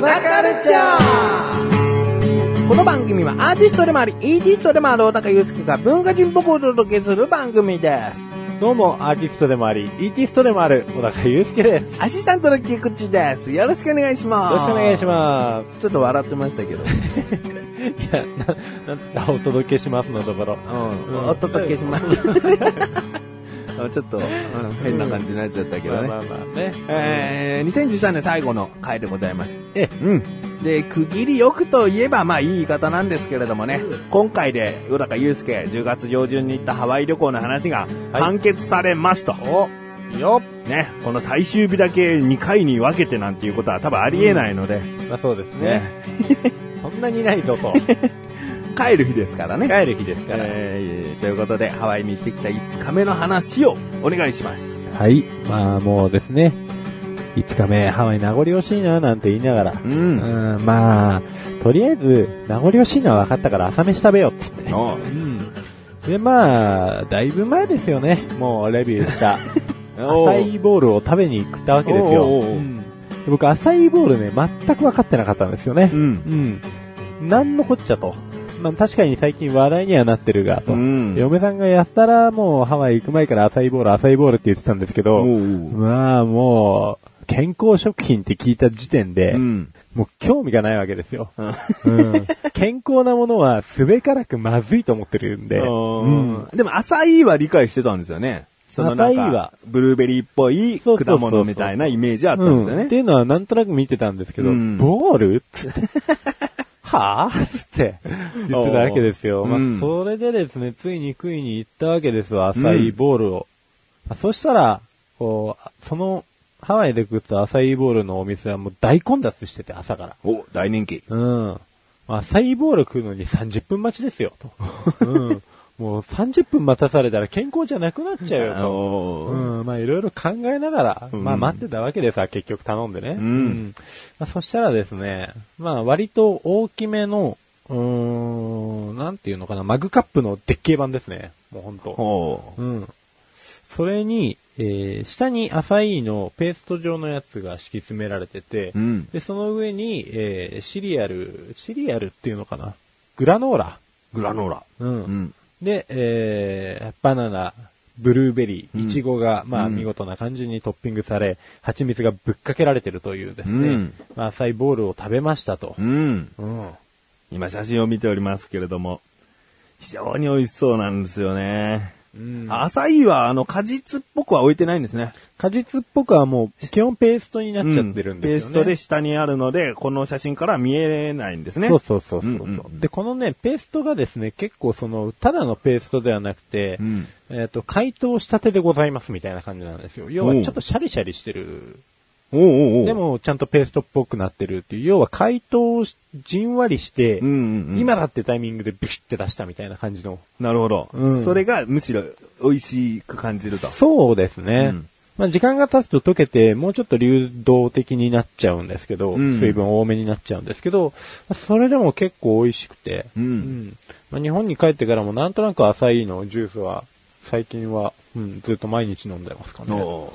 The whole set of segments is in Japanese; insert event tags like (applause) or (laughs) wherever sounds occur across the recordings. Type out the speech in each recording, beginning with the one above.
の小高ルチャーこの番組はアーティストでもあり、イーティストでもある小高祐介が文化人っぽくお届けする番組です。どうも、アーティストでもあり、イーティストでもある、小高祐介です。よアシスタントの菊池です。よろしくお願いします。ろしくお願いしまちょっと笑ってましたけど。す。いや、な、なんお届けしますのところ。うん。お届けします。(laughs) あちょっと、うん変な感じのやつだったけどね。まあまあまあね。えー、2013年最後の回でございます。え、うん。で、区切りよくといえば、まあいい言い方なんですけれどもね、今回で、小高祐介、10月上旬に行ったハワイ旅行の話がはい完結されますと。お、よっ。ね、この最終日だけ2回に分けてなんていうことは多分ありえないので、まあそうですねね。(laughs) そんなにないぞと。(laughs) 帰る日ですからね。帰る日ですから。えーということで、ハワイに行ってきた5日目の話をお願いします。はい。まあもうですね。5日目、ハワイ名残惜しいな、なんて言いながら。う。うんん、まあ、とりあえず、名残惜しいのは分かったから朝飯食べようっつって。おううん。で、まあ、だいぶ前ですよね。もうレビューした。(laughs) おうアサイーボールを食べに行ったわけですよ。おうおうおううんで僕、アサイーボールね、全く分かってなかったんですよねう。ん。うん。なんのこっちゃと。まあ確かに最近話題にはなってるが、と。うん嫁さんがやったらもうハワイ行く前からアサイーボール、アサイーボールって言ってたんですけど、まあもう、健康食品って聞いた時点で、うん。もう興味がないわけですよ。う (laughs) んうん、健康なものはすべからくまずいと思ってるんで、うんでも、アサイーは理解してたんですよね。そのなんかブルーベリーっぽい果物みたいなイメージあったうんんですよね。っていうのはなんとなく見てたんですけど、うんボール？つって。は？ぁつって言ってたわけですよ。まあ、うんそれでですね、ついに食いに行ったわけですわ、アサイーボールを。まあそしたら、こう、その、ハワイで食ったアサイーボールのお店はもう大混雑してて、朝から。お、大人気。うん。アサイーボール食うのに30分待ちですよ、と。(laughs) うん。もう30分待たされたら健康じゃなくなっちゃうよ、と。うん、まあいろいろ考えながら、うんまあ待ってたわけですわ、結局頼んでね。んまあ、そしたらですね、まあ割と大きめの、うーん、なんていうのかな、マグカップのでっけえ版ですね。もうほんと。うん。それに、えー下にアサイーのペースト状のやつが敷き詰められてて、うん。で、その上に、えーシリアル、シリアルっていうのかなグラノーラ。グラノーラ。うん。うん。で、えーバナナ、ブルーベリー、うんイチゴが、まあうん見事な感じにトッピングされ、蜂蜜がぶっかけられてるというですね、うんまあ浅いボールを食べましたとう。ん。うん。今写真を見ておりますけれども、非常に美味しそうなんですよね。うんアサイーは、あの、果実っぽくは置いてないんですね。果実っぽくはもう、基本ペーストになっちゃってるんですよね。ペーストで下にあるので、この写真から見えないんですね。そうそうそうそう、うんうんで、このね、ペーストがですね、結構その、ただのペーストではなくて、うんえっ、と、解凍したてでございますみたいな感じなんですよ。要はちょっとシャリシャリしてるおうおうおう。で、も、ちゃんとペーストっぽくなってるっていう、要は解凍し、じんわりして、うんうんうん、今だってタイミングでブシって出したみたいな感じの。なるほど、うん。それがむしろ美味しく感じると。そうですね。うん。まあ、時間が経つと溶けて、もうちょっと流動的になっちゃうんですけど、うん。水分多めになっちゃうんですけど、まあそれでも結構美味しくて、うん。まあ、日本に帰ってからもなんとなくアサイーのジュースは、最近は、うん、ずっと毎日飲んでますかね。お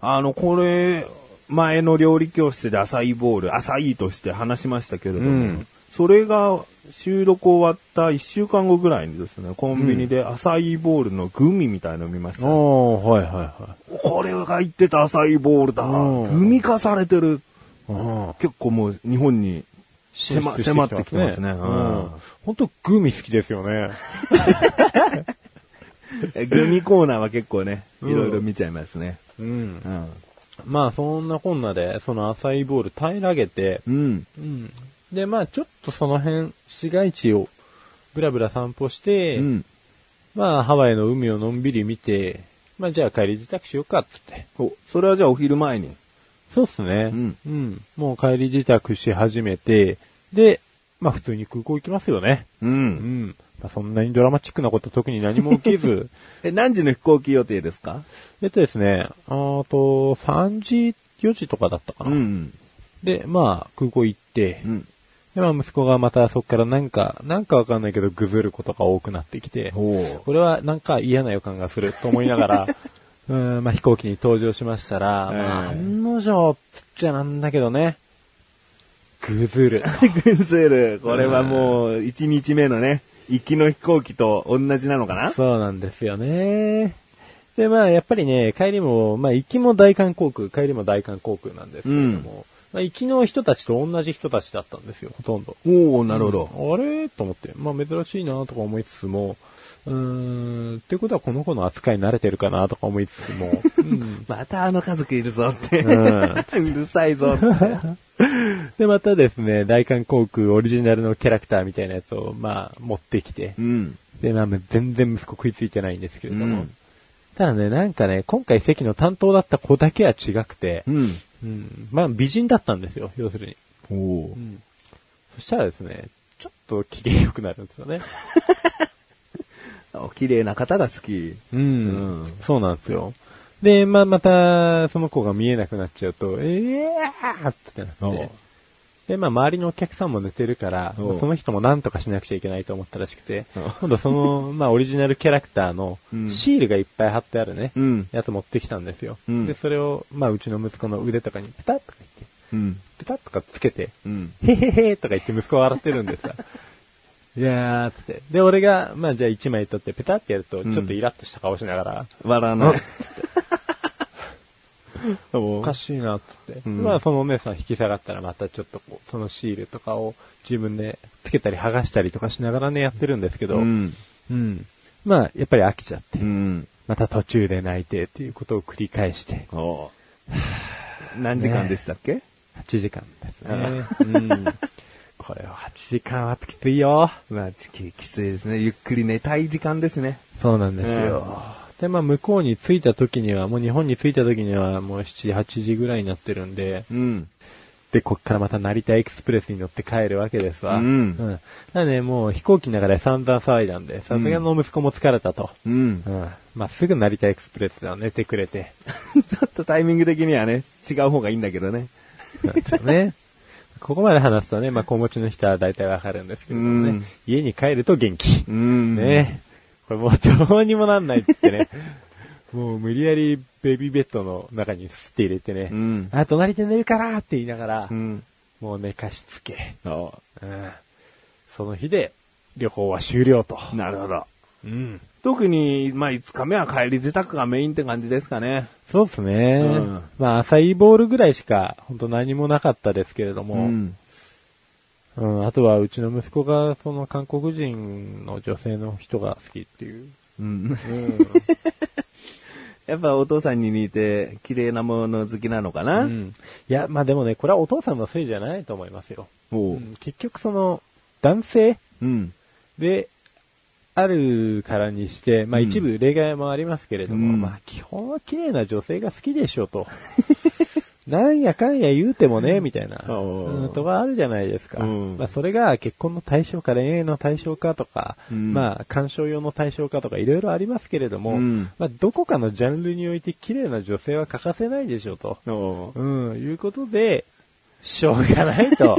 あの、これ、前の料理教室でアサイーボール、アサイーとして話しましたけれども、うんそれが収録終わった1週間後ぐらいにですね、コンビニでアサイーボールのグミみたいのを見ました、おー、はいはいはい。これが言ってたアサイーボールだ。うんグミ化されてる。うん結構もう日本に迫ってきてますね。ううんん。本当グミ好きですよね。(laughs) えグミコーナーは結構ね、うんいろいろ見ちゃいますね。うん。うん。まあそんなこんなで、そのアサイーボール平らげて、うん。うん。で、まあちょっとその辺、市街地をブラブラ散歩して、うん。まあハワイの海をのんびり見て、まあじゃあ帰り自宅しようかっつって。お、それはじゃあお昼前に。そうっすね。うんうん。もう帰り自宅し始めて、で、まあ普通に空港行きますよね。う。うんん。まあそんなにドラマチックなこと特に何も起きず、(laughs) え、何時の飛行機予定ですか？えっとですね、あと、3時、4時とかだったかな。ん。で、まあ、空港行って、うん。で、まあ息子がまたそこからなんか、なんかわかんないけどぐずることが多くなってきて、これはなんか嫌な予感がすると思いながら、(laughs) うん、まあ飛行機に搭乗しましたら、まあええ案の定、つっちゃなんだけどね、ぐずる。グンセル、これはもう、1日目のね、行きの飛行機と同じなのかな？そうなんですよね。で、まあ、やっぱりね、帰りも、まあ、行きも大韓航空、帰りも大韓航空なんですけれども、まあ、行きの人たちと同じ人たちだったんですよ、ほとんど。おおなるほど。あれ？と思って、まあ、珍しいなとか思いつつも、うーん、ってことはこの子の扱いに慣れてるかなとか思いつつも、うん (laughs) またあの家族いるぞって。うん (laughs) うるさいぞって。(laughs) で、またですね、大韓航空オリジナルのキャラクターみたいなやつを、まあ、持ってきて、うん。で、まあ、全然息子食いついてないんですけれども、うんただね、なんかね、今回席の担当だった子だけは違くて、うん。うん、まあ、美人だったんですよ、要するに。おおうん。そしたらですね、ちょっと機嫌良くなるんですよね。お綺麗な方が好き。うん。うんそうなんですよ。で、まあ、また、その子が見えなくなっちゃうと、ええーってなって。で、まあ、周りのお客さんも寝てるから、その人も何とかしなくちゃいけないと思ったらしくて今度その、(laughs) まあ、オリジナルキャラクターのうんシールがいっぱい貼ってあるね、うん。やつ持ってきたんですよ。うんで、それを、まあ、うちの息子の腕とかにペタッとか言って、うん。ペタッとかつけて、うん。へへへとか言って息子が笑ってるんでさ。(laughs) いやー、つって。で、俺が、まあじゃあ1枚取ってペタってやると、んちょっとイラッとした顔しながら、笑わない。(laughs) おかしいな、つって。うんまあそのお姉さん引き下がったらまたちょっとこう、そのシールとかを自分でつけたり剥がしたりとかしながらね、やってるんですけど、ううん。ん。まあ、やっぱり飽きちゃって、うん。また途中で泣いてっていうことを繰り返して、何時間でしたっけ？8時間ですね。うん。これは8時間はきついよ。まあ、ききついですね。ゆっくり寝たい時間ですね。そうなんですよ。で、まあ、向こうに着いた時には、もう日本に着いた時には、もう7、8時ぐらいになってるんで、うん。で、こっからまた成田エクスプレスに乗って帰るわけですわ。うんうん。なので、もう飛行機の中で散々騒いだんで、さすがの息子も疲れたと。うんう。ん。まあ、すぐ成田エクスプレスでは寝てくれて。(laughs) ちょっとタイミング的にはね、違う方がいいんだけどね。なんですよね。ここまで話すとね、まあ、子持ちの人は大体わかるんですけれどもね、うん家に帰ると元気。うん。ねこれもうどうにもなんないってね。(laughs) もう無理やりベビーベッドの中にスって入れてね。うん。あ、隣で寝るからって言いながら、うん。もう寝かしつけ。おうん。その日で旅行は終了と。うなるほど。うん。特に、まあ、5日目は帰り自宅がメインって感じですかね。そうですね。うんまあ、浅いボールぐらいしか、本当何もなかったですけれどうも、うん。ん。あとはうちの息子が、その韓国人の女性の人が好きっていう。うん。うん。(laughs) やっぱお父さんに似て、綺麗なもの好きなのかな、うんいや、まあでもね、これはお父さんのせいじゃないと思いますよ。うん結局その、男性うん。で、あるからにして、まあうん一部例外もありますけれども、うんまあ基本は綺麗な女性が好きでしょうと。(laughs) なんやかんや言うてもね、みたいな、うんとかあるじゃないですか。うんまあそれが結婚の対象か恋愛の対象かとか、うんまあ鑑賞用の対象かとかいろいろありますけれども、うんまあどこかのジャンルにおいて綺麗な女性は欠かせないでしょうと。おううん、いうことで、しょうがないと。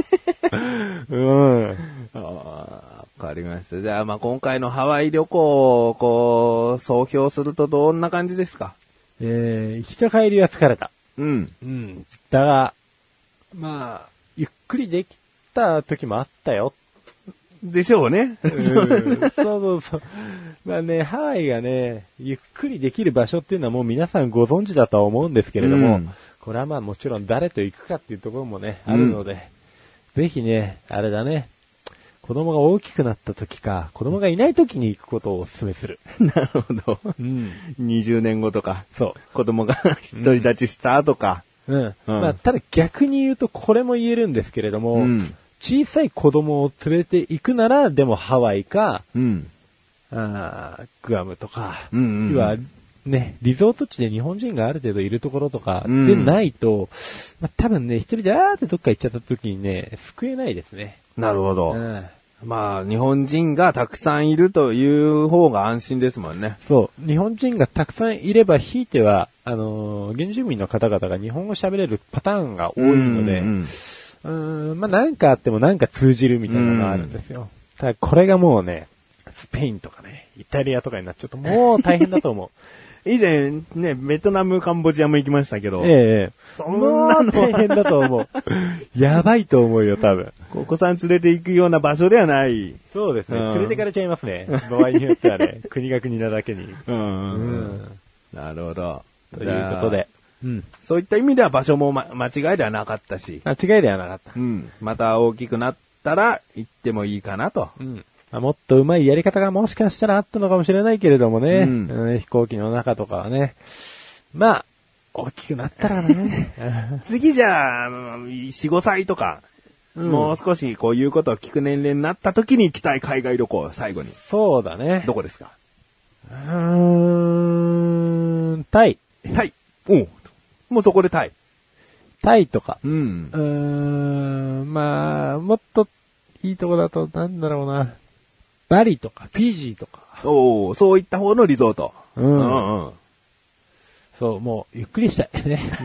(laughs) うん。ああ、わかりました。じゃあ、まあ、今回のハワイ旅行を、こう、総評するとどんな感じですか？えー、行きと帰りは疲れた。うん。うん。だが、まあ、ゆっくりできた時もあったよ。でしょうね。うん、そうそうそう。まあね、ハワイがね、ゆっくりできる場所っていうのはもう皆さんご存知だとは思うんですけれども、うんこれはまあもちろん誰と行くかっていうところもね、あるので、ぜひね、あれだね、子供が大きくなった時か、子供がいない時に行くことをお勧めする。(laughs) なるほど。うん。20年後とか、そ子供が (laughs) 独り立ちしたとか。う。うん。まあ、ただ逆に言うとこれも言えるんですけれども、うん小さい子供を連れて行くなら、でもハワイか、うん。あーグアムとか、うんうんうん要はね、リゾート地で日本人がある程度いるところとかうんでないと、まあ、多分ね、一人であーってどっか行っちゃった時にね、救えないですね。なるほど。うんまあ、日本人がたくさんいるという方が安心ですもんね。そう。日本人がたくさんいれば、ひいては、あのー原住民の方々が日本語喋れるパターンが多いので、うんうんん、まあなんかあってもなんか通じるみたいなのがあるんですよ。ただこれがもうね、スペインとかね、イタリアとかになっちゃうともう大変だと思う。(laughs) 以前、ね、ベトナム、カンボジアも行きましたけど、ええそもんなのう大変だと思う。やばいと思うよ、多分。お子さん連れて行くような場所ではない。そうですね。うん連れてかれちゃいますね。場合によってはね、(laughs) 国が国なだけに。うん。うん。なるほど。ということで。うん。そういった意味では場所も、ま、間違いではなかったし、間違いではなかった。うん。また大きくなったら行ってもいいかなと。うん。まあもっと上手いやり方がもしかしたらあったのかもしれないけれどもね。うんうん飛行機の中とかはね。まあ、大きくなったらね。(laughs) 次じゃあ、4、5歳とか、うんもう少しこういうことを聞く年齢になった時に行きたい海外旅行、最後に。そうだね。どこですか？うーん、タイ。タイ。おうもうそこでタイ。タイとか。うんう。ーん、まあ、もっといいとこだと、なんだろうな。バリとか、フィジーとか。おおそういった方のリゾート。うんうんうん。そう、もう、ゆっくりしたいね。(laughs)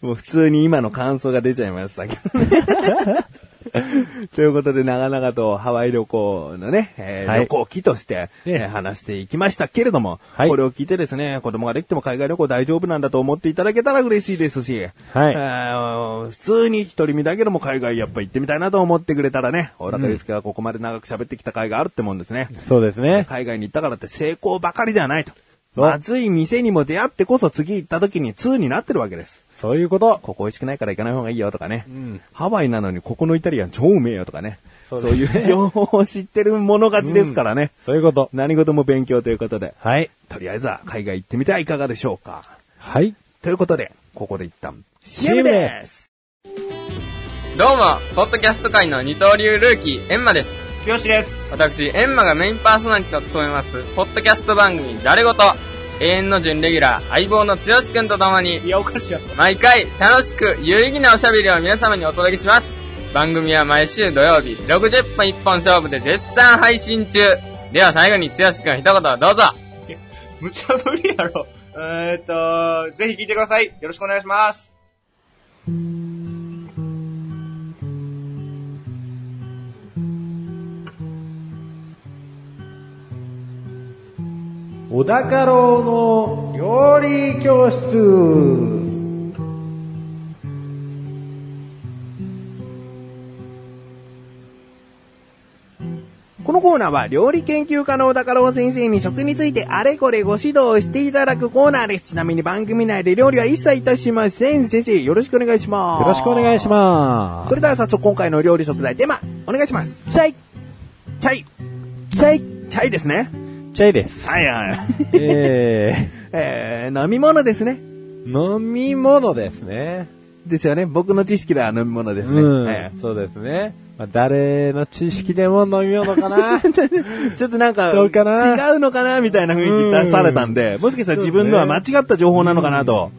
もう普通に今の感想が出ちゃいましたけどね。(laughs) (laughs) ということで、長々とハワイ旅行のね、えーはい旅行記として、え話していきましたけれども、はいこれを聞いてですね、子供ができても海外旅行大丈夫なんだと思っていただけたら嬉しいですし、はいえー普通に一人身だけども海外やっぱ行ってみたいなと思ってくれたらね、小高祐介がここまで長く喋ってきた甲斐があるってもんですね。そうですね。海外に行ったからって成功ばかりではないと。そうまずい店にも出会ってこそ次行った時に2になってるわけです。そういうこと。ここ美味しくないから行かない方がいいよとかね。うんハワイなのにここのイタリアン超うめえよとかね。そそううですねいう (laughs) 情報を知ってる者勝ちですからね。そういうこと。何事も勉強ということで。はい。とりあえずは海外行ってみてはいかがでしょうか。はい。ということで、ここで一旦 CM です。どうも、ポッドキャスト界の二刀流ルーキー、エンマです。きよしです。私、エンマがメインパーソナリティを務めます、ポッドキャスト番組、誰ごと、永遠の準レギュラー、相棒の剛くんと共にい、や、おかしいや毎回、楽しく、有意義なおしゃべりを皆様にお届けします。番組は毎週土曜日、60分一本勝負で絶賛配信中。では最後に剛くん一言どうぞ。無茶ぶりやろ。えーっと、ぜひ聞いてください。よろしくお願いします。小高郎の料理教室。このコーナーは料理研究家の小高郎先生に食についてあれこれご指導していただくコーナーです。ちなみに番組内で料理は一切いたしません。先生、よろしくお願いします。よろしくお願いします。それでは早速今回の料理食材テーマ、お願いします。チャイチャイ。チャイチャイですね。チャイです。はいはい。(laughs) ええー、飲み物ですね。ー、飲み物ですね。ですよね。僕の知識では飲み物ですね。うん、えそうですね。まあ、誰の知識でも飲み物かなー (laughs) ちょっとなんか、どうかな違うのかなみたいな雰囲気出されたんで、もしかしたら自分のは間違った情報なのかなと。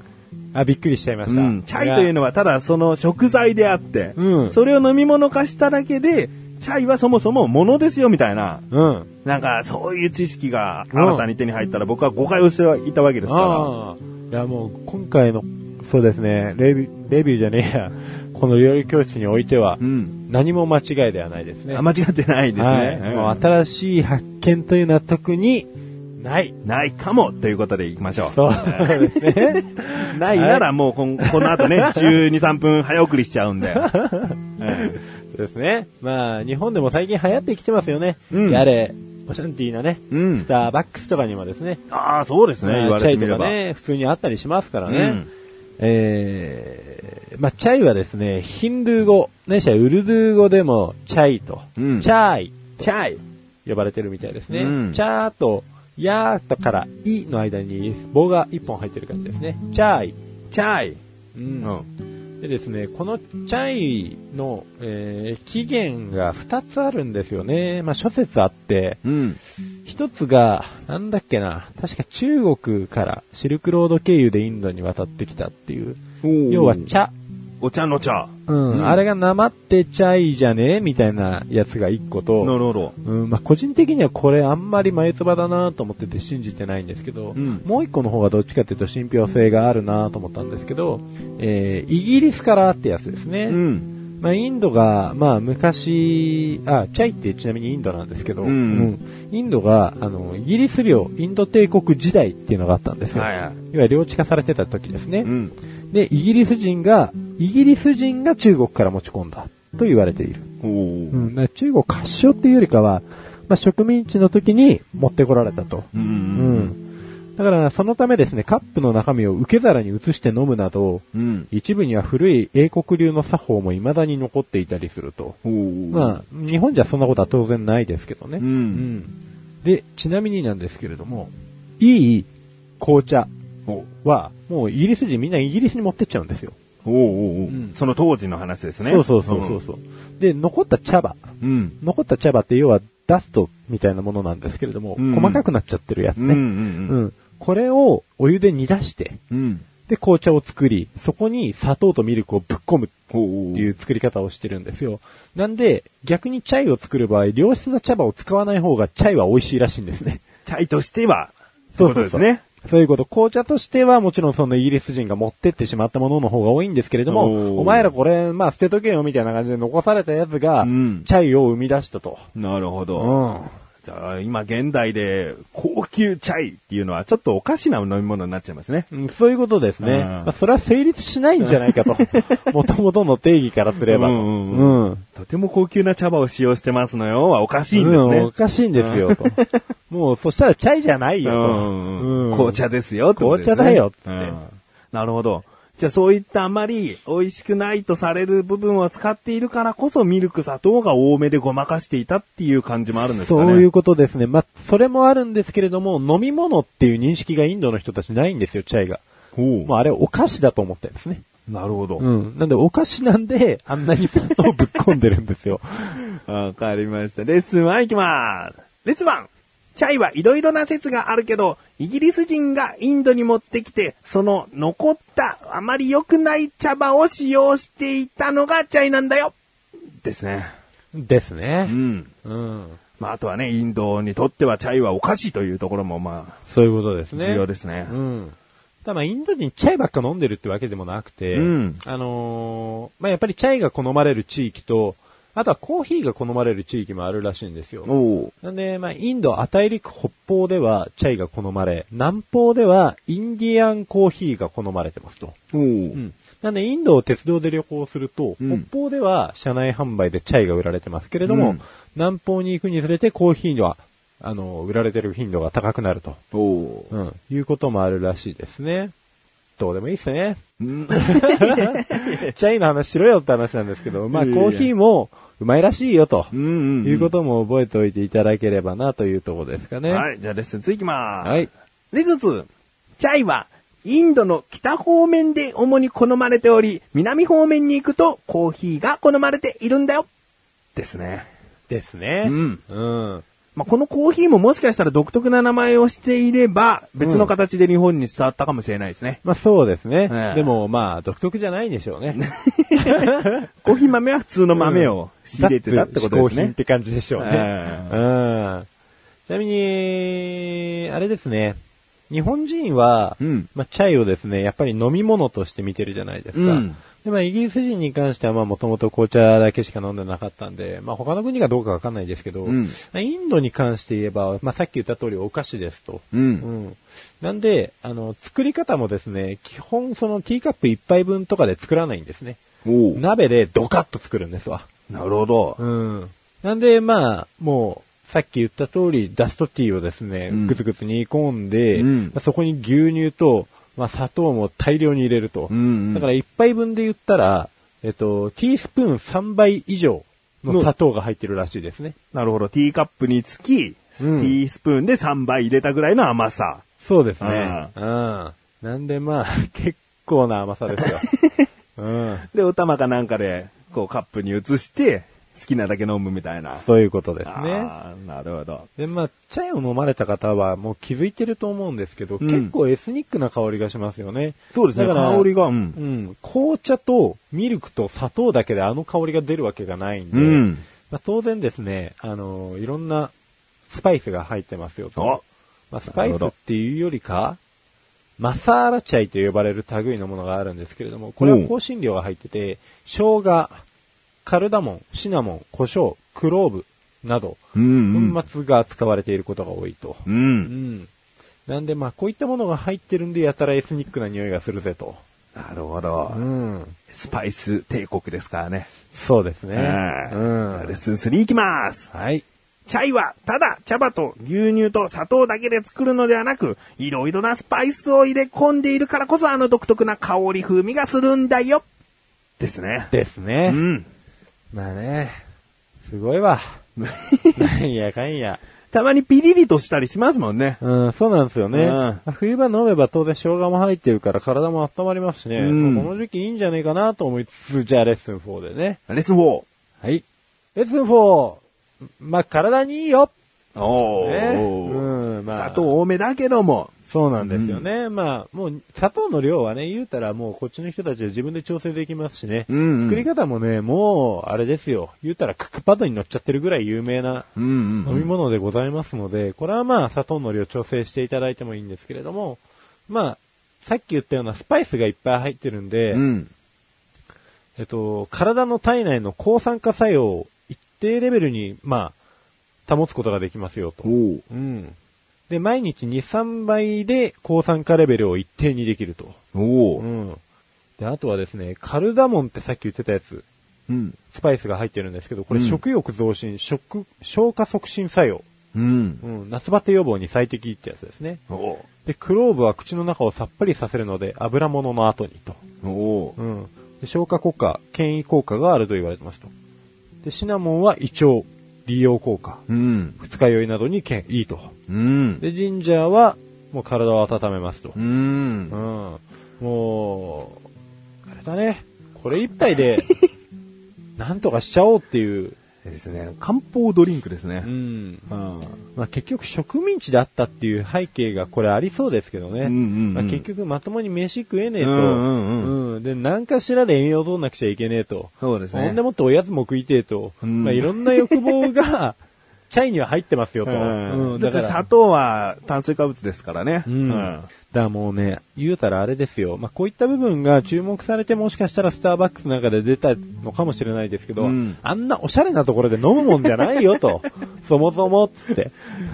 あ、びっくりしちゃいました。うん。チャイというのはただその食材であって、うんそれを飲み物化しただけで、チャイはそもそも物ですよみたいな、うん。なんかそういう知識が新たに手に入ったら僕は誤解をしていたわけですかああ。いや、もう、今回の、そうですね、レビレビューじゃねえや、(laughs) この料理教室においてはら。う、ん。何も間違いではないですね。あ間違ってないですはいね。うんもう新しい発見というのは特にない。ないかもということでいきましょう。そうですね。(laughs) ないならもうこんこの後ね、(laughs) 12、3分早送りしちゃうんで。うですね。まあ、日本でも最近流行ってきてますよね。うんやれ、オシャンティーなね、えうんス。ターバックスとかにもですね、ああ、そうですね、言わまあチャイれてみれば。とかね、普通にあったりしますからね。うんえー、まあ、チャイはですね、ヒンドゥー語、ないしはウルドゥー語でもチャイと、うんチャイチャイ。呼ばれてるみたいですね。うんチャーと、ヤーとからイの間に棒が一本入ってる感じですね。チャイ。チャイ。う。うんん。でですね、このチャイの、えー起源が2つあるんですよね。まあ諸説あって、うん。一つが、なんだっけな、確か中国からシルクロード経由でインドに渡ってきたっていう、要は茶お茶の茶。うん。うんあれが生ってチャイじゃねみたいなやつが一個なと、るほど。うん、まあ、個人的にはこれあんまり眉唾だなと思ってて信じてないんですけど、うんもう一個の方がどっちかっていうと信憑性があるなと思ったんですけど、えー、イギリスからってやつですね。うん。まあ、インドが、まあ、昔、あ、チャイってちなみにインドなんですけど、うんうんインドが、あの、イギリス領、インド帝国時代っていうのがあったんですよ。はいはいいわゆる領地化されてた時ですね。うん。で、イギリス人が、イギリス人が中国から持ち込んだと言われている。うん、だから中国発祥っていうよりかは、まあ、植民地の時に持ってこられたと。うん。う。うんん。だから、そのためですね、カップの中身を受け皿に移して飲むなど、うん。一部には古い英国流の作法も未だに残っていたりすると。まあ、日本じゃそんなことは当然ないですけどね。う。うんんで、ちなみになんですけれども、いい紅茶おは、もうイギリス人みんなイギリスに持ってっちゃうんですよ。おーおーおうんーその当時の話ですね。そうそうそうそうそう。で、残った茶葉。うん。残った茶葉って要はダストみたいなものなんですけれども、うん細かくなっちゃってるやつうん。うね。ん。うん。これをお湯で煮出して、うん。で、紅茶を作り、そこに砂糖とミルクをぶっ込むっていう作り方をしてるんですよ。なんで、逆にチャイを作る場合、良質な茶葉を使わない方がチャイは美味しいらしいんですね。チャイとしては、そうですね。そういうこと。紅茶としてはもちろんそのイギリス人が持ってってしまったものの方が多いんですけれどおも、ーお前らこれ、まあ捨てとけよみたいな感じで残されたやつが、うんチャイを生み出したと。なるほうど。ん。今現代で高級チャイっていうのはちょっとおかしな飲み物になっちゃいますね。うんそういうことですね。うんまあ、それは成立しないんじゃないかと。もともとの定義からすればと。うんうんうんとても高級な茶葉を使用してますのよはおかしいんですうんおね。かしいんですよ、と。もう、そしたらチャイじゃないよ、と。うんうん紅茶ですよね。紅茶だよってうんなるほど。じゃあそういったあまり美味しくないとされる部分を使っているからこそミルク砂糖が多めでごまかしていたっていう感じもあるんですかね。そういうことですね。まあ、それもあるんですけれども、飲み物っていう認識がインドの人たちないんですよ、チャイが。ほうもうあれお菓子だと思ってるんですね。なるほど。うん。なんでお菓子なんで、あんなに砂糖をぶっ込んでるんですよ。(laughs) わかりました。レッスン1いきまーす。レッスン 1! チャイはいろいろな説があるけど、イギリス人がインドに持ってきて、その残ったあまり良くない茶葉を使用していたのがチャイなんだよですね。ですうね。ん。うん。まあ、あとはね、インドにとってはチャイはお菓子というところもまあ、そういうことですね。重要ですね。うん。ただまあインド人チャイばっか飲んでるってわけでもなくて、うんあのーまあやっぱりチャイが好まれる地域と、あとはコーヒーが好まれる地域もあるらしいんですよ。おなんで、まあ、インド、ア大陸北方ではチャイが好まれ、南方ではインディアンコーヒーが好まれてますと。おうん。なんで、インドを鉄道で旅行すると、うん北方では車内販売でチャイが売られてますけれども、うん南方に行くにつれてコーヒーは、あの、売られてる頻度が高くなると、おうん、いうこともあるらしいですね。どうでもいいっすね。うん。(laughs) チャイの話しろよって話なんですけど、まあ、コーヒーもうまいらしいよと。いうことも覚えておいていただければなというところですかね。はい、じゃあレッスン2いきまーす。はい。レッスン2。チャイは、インドの北方面で主に好まれており、南方面に行くとコーヒーが好まれているんだよ。ですね。ですね。うん。うん。まあ、このコーヒーももしかしたら独特な名前をしていれば、別の形で日本に伝わったかもしれないですね。まあそうですね。ええでもまあ独特じゃないんでしょうね。(laughs) コーヒー豆は普通の豆を仕入れてたってことです嗜好品っね。て感じでしょうね。えうん。ちなみに、あれですね。日本人は、うんまあ、チャイをですね、やっぱり飲み物として見てるじゃないですか。うんで、まあ、イギリス人に関しては、まあ、もともと紅茶だけしか飲んでなかったんで、まあ、他の国がどうかわかんないですけど、うんまあインドに関して言えば、まあ、さっき言った通りお菓子ですと。う。うんん。なんで、あの、作り方もですね、基本そのティーカップ一杯分とかで作らないんですね。おう鍋でドカッと作るんですわ。なるほど。うん。なんで、まあ、もう、さっき言った通り、ダストティーをですね、うんぐつぐつ煮込んで、うんまあそこに牛乳と、まあ、砂糖も大量に入れると。うんうんだから一杯分で言ったら、えっと、ティースプーン3倍以上の砂糖が入ってるらしいですね。なるほど。ティーカップにつき、うんティースプーンで3杯入れたぐらいの甘さ。そうですね。あうん。なんでまあ、(laughs) 結構な甘さですよ。(laughs) うん。で、お玉かなんかで、こうカップに移して、好きなだけ飲むみたいな。そういうことですね。なるほど。で、まあ、チャイを飲まれた方はもう気づいてると思うんですけど、うん結構エスニックな香りがしますよね。そうですね。だから香りが、うん。うん。紅茶とミルクと砂糖だけであの香りが出るわけがないんで、うん。まあ、当然ですね、あのいろんなスパイスが入ってますよと。おまあ、スパイスっていうよりか、マサーラチャイと呼ばれる類のものがあるんですけれども、これは香辛料が入ってて、生姜、カルダモン、シナモン、胡椒、クローブなど、うん。粉末が使われていることが多いと。う。うんん。なんで、まあ、こういったものが入ってるんで、やたらエスニックな匂いがするぜと。なるほど。うん。スパイス帝国ですからね。そうですね。はいうん。レッスン3いきます。はい。チャイは、ただ茶葉と牛乳と砂糖だけで作るのではなく、いろいろなスパイスを入れ込んでいるからこそあの独特な香り風味がするんだよ。ですね。うですね。ん。まあね、すごいわ。(laughs) なんやかんや。たまにピリリとしたりしますもんね。うん、そうなんですよね。うんまあ冬場飲めば当然生姜も入ってるから体も温まりますしね。うんまあこの時期いいんじゃねえかなと思いつつ、じゃあレッスン4でね。レッスン 4. はい。レッスン 4! まあ体にいいよおねー。うん、まあ。砂糖多めだけども。そうなんですよね。まあ、もう、砂糖の量はね、言うたらもうこっちの人たちで自分で調整できますしね。うん作り方もね、もう、あれですよ。言うたらクックパッドに乗っちゃってるぐらい有名なうんうん飲み物でございますので、これはまあ、砂糖の量調整していただいてもいいんですけれども、まあ、さっき言ったようなスパイスがいっぱい入ってるんで、うん。えっと、体の体内の抗酸化作用を一定レベルに、まあ、保つことができますよと。うん。で、毎日2、3倍で抗酸化レベルを一定にできると。おー。うん。で、あとはですね、カルダモンってさっき言ってたやつ、うん。スパイスが入ってるんですけど、これうん食欲増進、食、消化促進作用。うん。うん、夏バテ予防に最適ってやつですね。おー。で、クローブは口の中をさっぱりさせるので、油物の後にと。おー。うん。で消化効果、権威効果があると言われてますと。で、シナモンは胃腸、利用効果、うん。二日酔いなどにけんいいと。うん。で、ジンジャーは、もう体を温めますと。う。うんん。もう、あれだね。これ一杯で、(laughs) なんとかしちゃおうっていう。ですね。漢方ドリンクですねう。ん。うん。まあ結局植民地だったっていう背景がこれありそうですけどね。うんうんうんまあ結局まともに飯食えねえと。うんうんうんで、何かしらで栄養取んなくちゃいけねえと。そうですね。ほんでもっておやつも食いてえと。うんまあいろんな欲望が、(laughs) チャイには入ってますよと。うん。うんだって砂糖は炭水化物ですからね。うん。だからもうね、言うたらあれですよ。まあ、こういった部分が注目されてもしかしたらスターバックスなんかで出たのかもしれないですけど、うんあんなおしゃれなところで飲むもんじゃないよと。(laughs) そもそも、つって。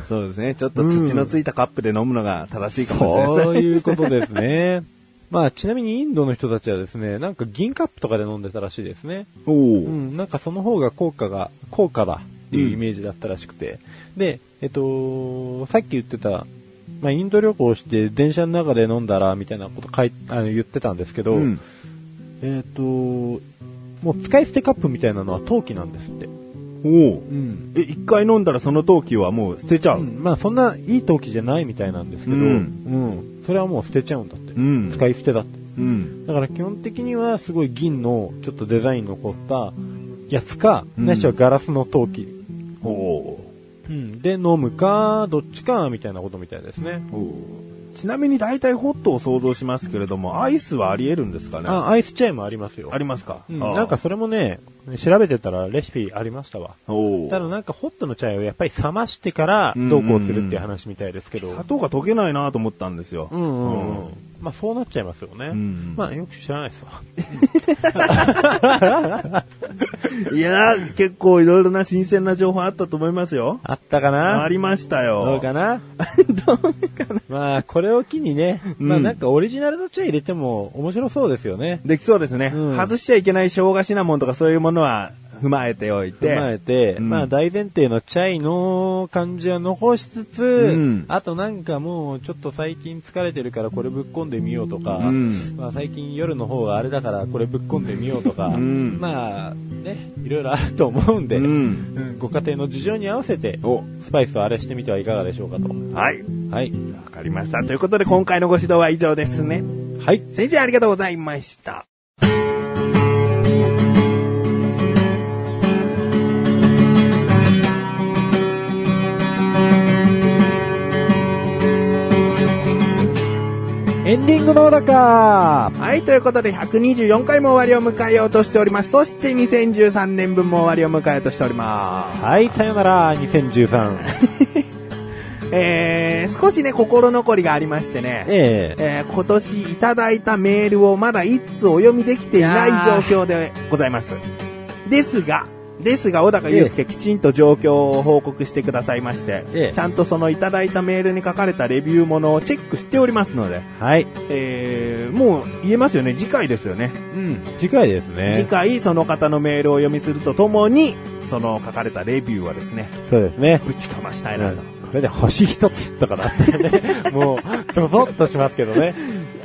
そうですね。ちょっと土のついたカップで飲むのが正しいかもしれない。そういうことですね。まあ、ちなみにインドの人たちはですね、なんか銀カップとかで飲んでたらしいですね。おうー。ん、なんかその方が効果が、効果だっていうイメージだったらしくて。で、えっと、さっき言ってた、まあ、インド旅行して電車の中で飲んだら、みたいなこと書いあの言ってたんですけど、うん。えっと、もう使い捨てカップみたいなのは陶器なんですって。おー。うん。え、一回飲んだらその陶器はもう捨てちゃう？まあそんないい陶器じゃないみたいなんですけど、ううんん。それはもう捨てちゃうんだって。うん使い捨てだって。うん。だから基本的にはすごい銀のちょっとデザイン残ったやつか、うんないしはガラスの陶器。おうん。で飲むか、どっちか、みたいなことみたいですね。ー。ちなみに大体ホットを想像しますけれども、アイスはあり得るんですかね？あ、アイスチャイもありますよ。ありますか、うんなんかそれもね、調べてたらレシピありましたわ。ただなんかホットのチャイをやっぱり冷ましてからどうこうするっていう話みたいですけど。砂糖が溶けないなと思ったんですよ。うんうんうんうんまあそうなっちゃいますよね。んまあよく知らないですわ。(laughs) いやー、結構いろいろな新鮮な情報あったと思いますよ。あったかな？ありましたよ。どうかな？(laughs) どうかな？まあこれを機にね、まあうんなんかオリジナルのチャイ入れても面白そうですよね。できそうですね、うん外しちゃいけない生姜シナモンとかそういうものは踏まえておいて。踏まえて、うんまあ大前提のチャイの感じは残しつつ、んあとなんかもうちょっと最近疲れてるからこれぶっ込んでみようとか、うんまあ最近夜の方があれだからこれぶっ込んでみようとか、んまあね、いろいろあると思うんで、ご家庭の事情に合わせて、お、スパイスをあれしてみてはいかがでしょうかと。はい。はい。わかりました。ということで今回のご指導は以上ですね。はい。先生ありがとうございました。ンディングのだかはい、ということで124回も終わりを迎えようとしております。そして2013年分も終わりを迎えようとしております。はい、さよなら、2013。(laughs) えー、少しね、心残りがありましてね。えええー今年いただいたメールをまだ一通お読みできていない状況でございます。ですが、ですが、小高祐介きちんと状況を報告してくださいまして、ええちゃんとそのいただいたメールに書かれたレビューものをチェックしておりますので、はい。えー、もう言えますよね、次回ですよね。うん。次回です次ね。回その方のメールをお読みするとともに、その書かれたレビューはですね、そうですね。ぶちかましたいなと。これで星一つとかだったらね、もう、ゾゾッとしますけどね。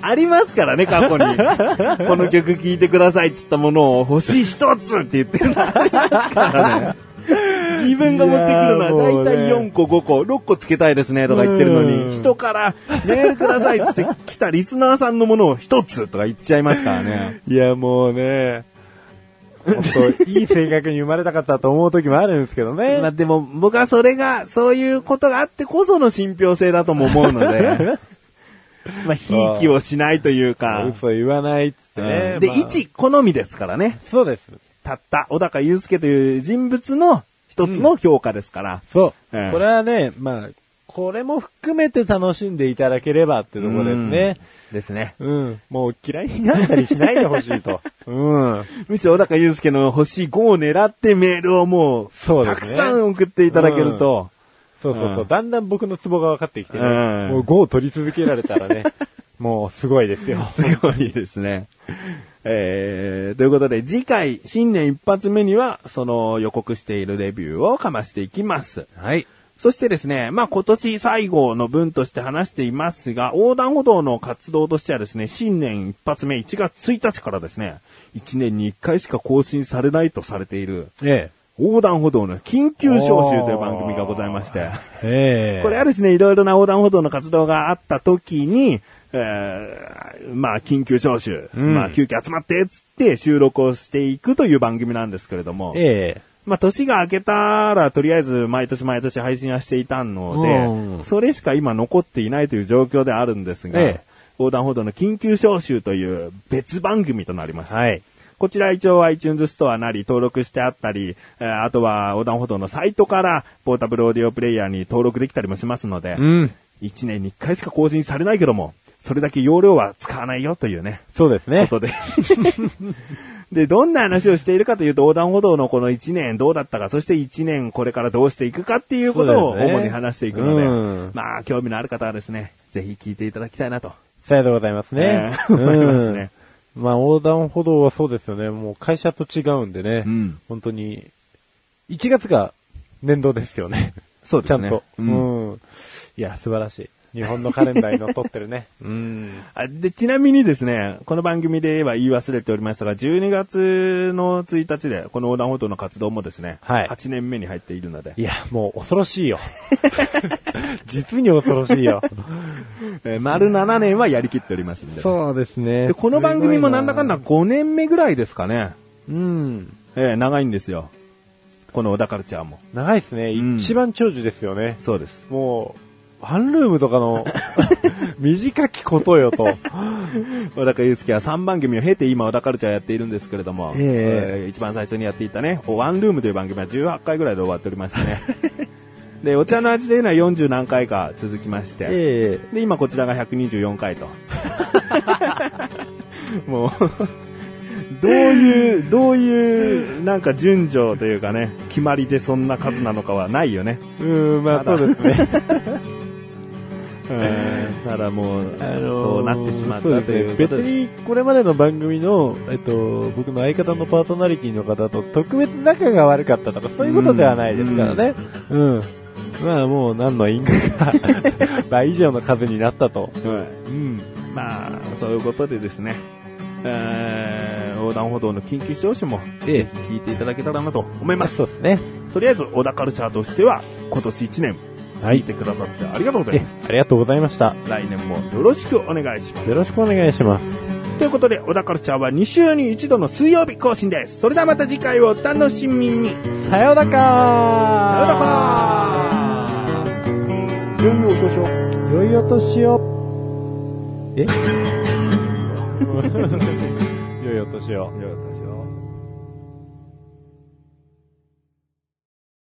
ありますからね、過去に。この曲聴いてくださいって言ったものを、星一つって言ってるのありますからね。自分が持ってくるのはもうねだいたい4個5個、6個つけたいですねとか言ってるのうんに、人からメールくださいって来たリスナーさんのものを一つとか言っちゃいますからね。いや、もうね、本当いい性格に生まれたかったと思う時もあるんですけどね。まあでも僕はそれが、そういうことがあってこその信憑性だとも思うので、(laughs) (laughs) まあ、ひいきをしないというか、嘘言わないってね。で、まあ一好みですからね。そうです。たった小高祐介という人物の一つの評価ですから。そう。ええこれはね、まあ、これも含めて楽しんでいただければってところですね。ですね。うん。もう嫌いになったりしないでほしいと。(laughs) うん。むしろ小高祐介の星5を狙ってメールをもう、そうですねたくさん送っていただけると、そうそうそう。うんだんだん僕のツボが分かってきてね。うんもう5を取り続けられたらね、(laughs) もうすごいですよ。すごいですね。えー、ということで、次回、新年一発目には、その予告しているレビューをかましていきます。はい。そしてですね、まあ今年最後の分として話していますが、横断歩道の活動としてはですね、新年一発目1月1日からですね、1年に1回しか更新されないとされている、え横断歩道の緊急招集という番組がございまして。これはですね、いろいろな横断歩道の活動があった時に、えーまあ、緊急招集、うんまあ、急遽集まって、つって収録をしていくという番組なんですけれども、ええ。まあ、年が明けたら、とりあえず毎年毎年配信はしていたのうんで、それしか今残っていないという状況であるんですが、ええ横断歩道の緊急招集という別番組となります。はい。こちら一応 iTunes ストアなり登録してあったり、えーあとは横断歩道のサイトからポータブルオーディオプレイヤーに登録できたりもしますので、うん。1年に1回しか更新されないけども、それだけ容量は使わないよというね、そうですね。ことで。(laughs) で、どんな話をしているかというと、横断歩道のこの1年どうだったか、そして1年これからどうしていくかっていうことを主に話していくので、うんまあ、興味のある方はですね、ぜひ聞いていただきたいなと。さようでございますね。えー (laughs) 思いますねうんまあ、横断歩道はそうですよね。もう会社と違うんでね。うん本当に、1月が年度ですよね。そうですねちゃんと。ううんん。いや、素晴らしい。日本のカレンダーにのっとってるね。(laughs) うん。あで、ちなみにですね、この番組で言えば言い忘れておりましたが、12月の1日で、この横断歩道の活動もですね、はい8年目に入っているので、いや、もう恐ろしいよ。(laughs) (laughs) 実に恐ろしいよ。(laughs) えー丸7年はやりきっておりますんで。そうですねで、この番組もなんだかんだ5年目ぐらいですかね。うん。えー長いんですよ。この小田カルチャーも。長いですね。うん一番長寿ですよね。そうです。もう、ワンルームとかの (laughs) 短きことよと。小高祐介は3番組を経て今小田カルチャーやっているんですけれども、えええー一番最初にやっていたね、ワンルームという番組は18回ぐらいで終わっておりましてね。で、お茶の味というのは40何回か続きまして、えで、今こちらが124回と。(laughs) もう、どういう、どういう、なんか順序というかね、決まりでそんな数なのかはないよね。えうん、まあそうですね。(laughs) うんただもう、あのーそうなってしまったということです。別にこれまでの番組の、えっと、僕の相方のパーソナリティの方と特別仲が悪かったとかそういうことではないですからね。うん。(laughs) まあもう何の因果が (laughs) 倍以上の数になったと。はいうん。まあ、そういうことでですね、えー、横断歩道の緊急招集も、え聞いていただけたらなと思います。そうですね。とりあえず、小田カルチャーとしては、今年1年、はい聞いてくださってありがとうございえます。ありがとうございました。来年もよろしくお願いします。よろしくお願いします。ということで、小田カルチャーは2週に1度の水曜日更新です。それではまた次回をお楽しみに。さようならさようよ。良いお年を。え？(laughs) 良いお年を。良いお年を。